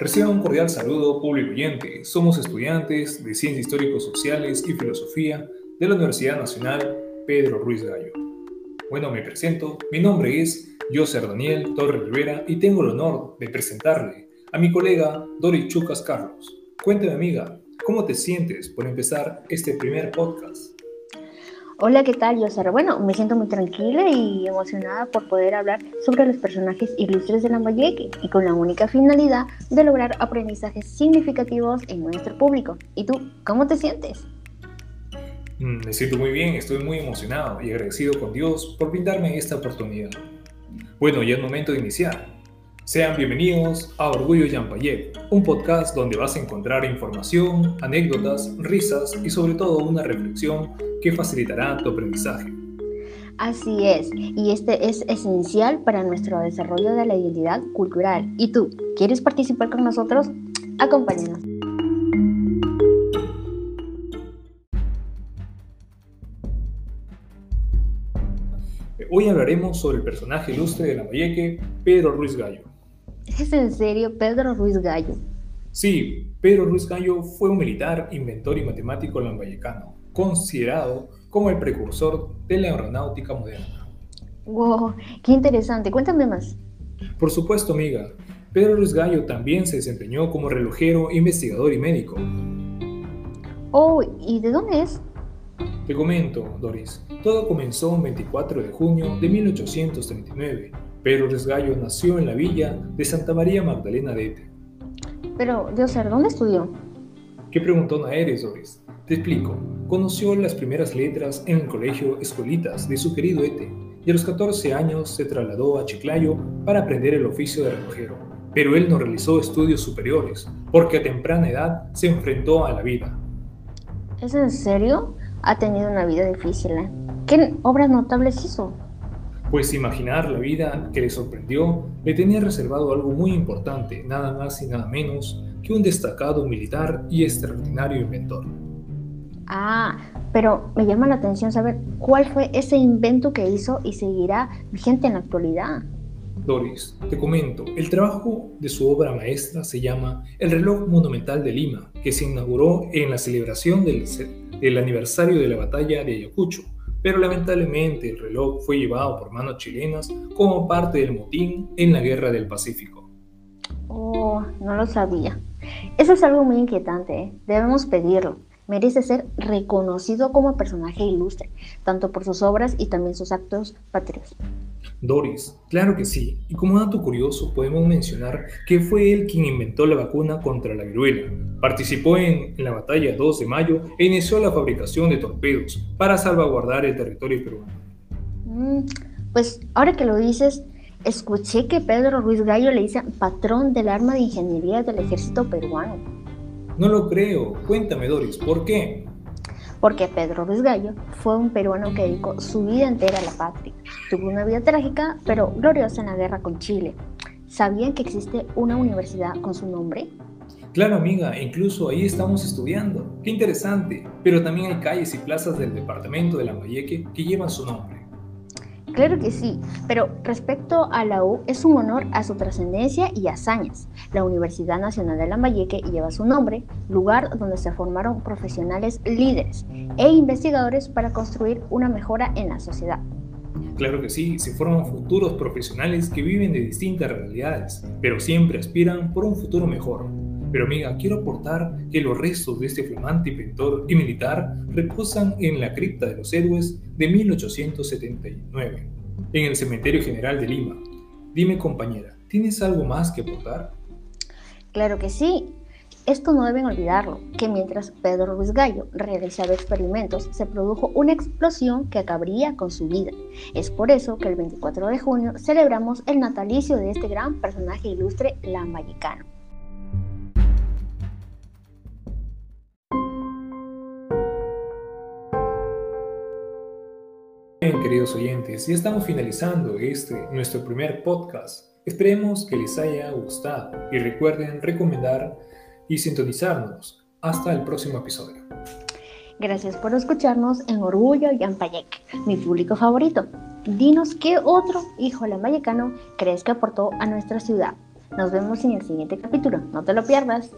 Reciban un cordial saludo, público oyente. Somos estudiantes de Ciencias Históricos Sociales y Filosofía de la Universidad Nacional Pedro Ruiz Gallo. Bueno, me presento. Mi nombre es José Daniel Torres Rivera y tengo el honor de presentarle a mi colega Doris Chucas Carlos. Cuéntame, amiga, ¿cómo te sientes por empezar este primer podcast? Hola, ¿qué tal, Yosara? Bueno, me siento muy tranquila y emocionada por poder hablar sobre los personajes ilustres de Lambayeque y con la única finalidad de lograr aprendizajes significativos en nuestro público. ¿Y tú, cómo te sientes? Mm, me siento muy bien, estoy muy emocionado y agradecido con Dios por brindarme esta oportunidad. Bueno, ya es momento de iniciar. Sean bienvenidos a Orgullo Yampayé, un podcast donde vas a encontrar información, anécdotas, risas y sobre todo una reflexión que facilitará tu aprendizaje. Así es, y este es esencial para nuestro desarrollo de la identidad cultural. ¿Y tú, quieres participar con nosotros? Acompáñanos. Hoy hablaremos sobre el personaje ilustre de la Lambayeque, Pedro Ruiz Gallo. ¿Es en serio Pedro Ruiz Gallo? Sí, Pedro Ruiz Gallo fue un militar, inventor y matemático lambayecano, considerado como el precursor de la aeronáutica moderna. ¡Wow! ¡Qué interesante! Cuéntame más. Por supuesto, amiga. Pedro Ruiz Gallo también se desempeñó como relojero, investigador y médico. Oh, ¿y de dónde es? Te comento, Doris. Todo comenzó un 24 de junio de 1839 Pedro Resgallo nació en la villa de Santa María Magdalena de Ete. Pero, Dioser, ¿dónde estudió? ¿Qué preguntona eres, Doris? Te explico. Conoció las primeras letras en el colegio Escolitas de su querido Ete y a los 14 años se trasladó a Chiclayo para aprender el oficio de relojero. Pero él no realizó estudios superiores porque a temprana edad se enfrentó a la vida. ¿Es en serio? Ha tenido una vida difícil, ¿eh? ¿Qué obras notables hizo? Pues imaginar la vida que le sorprendió le tenía reservado algo muy importante, nada más y nada menos que un destacado militar y extraordinario inventor. Ah, pero me llama la atención saber cuál fue ese invento que hizo y seguirá vigente en la actualidad. Doris, te comento, el trabajo de su obra maestra se llama El reloj monumental de Lima, que se inauguró en la celebración del, del aniversario de la batalla de Ayacucho, pero lamentablemente el reloj fue llevado por manos chilenas como parte del motín en la Guerra del Pacífico. Oh, no lo sabía. Eso es algo muy inquietante, ¿eh? debemos pedirlo. Merece ser reconocido como personaje ilustre, tanto por sus obras y también sus actos patrios. Doris, claro que sí. Y como dato curioso, podemos mencionar que fue él quien inventó la vacuna contra la viruela. Participó en, la batalla 2 de mayo e inició la fabricación de torpedos para salvaguardar el territorio peruano. Mm, pues ahora que lo dices, escuché que Pedro Ruiz Gallo le dice patrón del arma de ingeniería del ejército peruano. No lo creo. Cuéntame, Doris, ¿por qué? Porque Pedro Ruiz Gallo fue un peruano que dedicó su vida entera a la patria. Tuvo una vida trágica, pero gloriosa en la guerra con Chile. ¿Sabían que existe una universidad con su nombre? Claro, amiga, incluso ahí estamos estudiando. Qué interesante. Pero también hay calles y plazas del departamento de Lambayeque que llevan su nombre. Claro que sí, pero respecto a la U, es un honor a su trascendencia y hazañas. La Universidad Nacional de Lambayeque lleva su nombre, lugar donde se formaron profesionales líderes e investigadores para construir una mejora en la sociedad. Claro que sí, se forman futuros profesionales que viven de distintas realidades, pero siempre aspiran por un futuro mejor. Pero amiga, quiero aportar que los restos de este flamante inventor y militar reposan en la cripta de los héroes de 1879, en el Cementerio General de Lima. Dime compañera, ¿tienes algo más que aportar? Claro que sí. Esto no deben olvidarlo, que mientras Pedro Ruiz Gallo realizaba experimentos, se produjo una explosión que acabaría con su vida. Es por eso que el 24 de junio celebramos el natalicio de este gran personaje ilustre lambayicano. Bien, queridos oyentes, ya estamos finalizando este, nuestro primer podcast. Esperemos que les haya gustado y recuerden recomendar y sintonizarnos. Hasta el próximo episodio. Gracias por escucharnos en Orgullo y mi público favorito. Dinos qué otro hijo lambayecano crees que aportó a nuestra ciudad. Nos vemos en el siguiente capítulo, no te lo pierdas.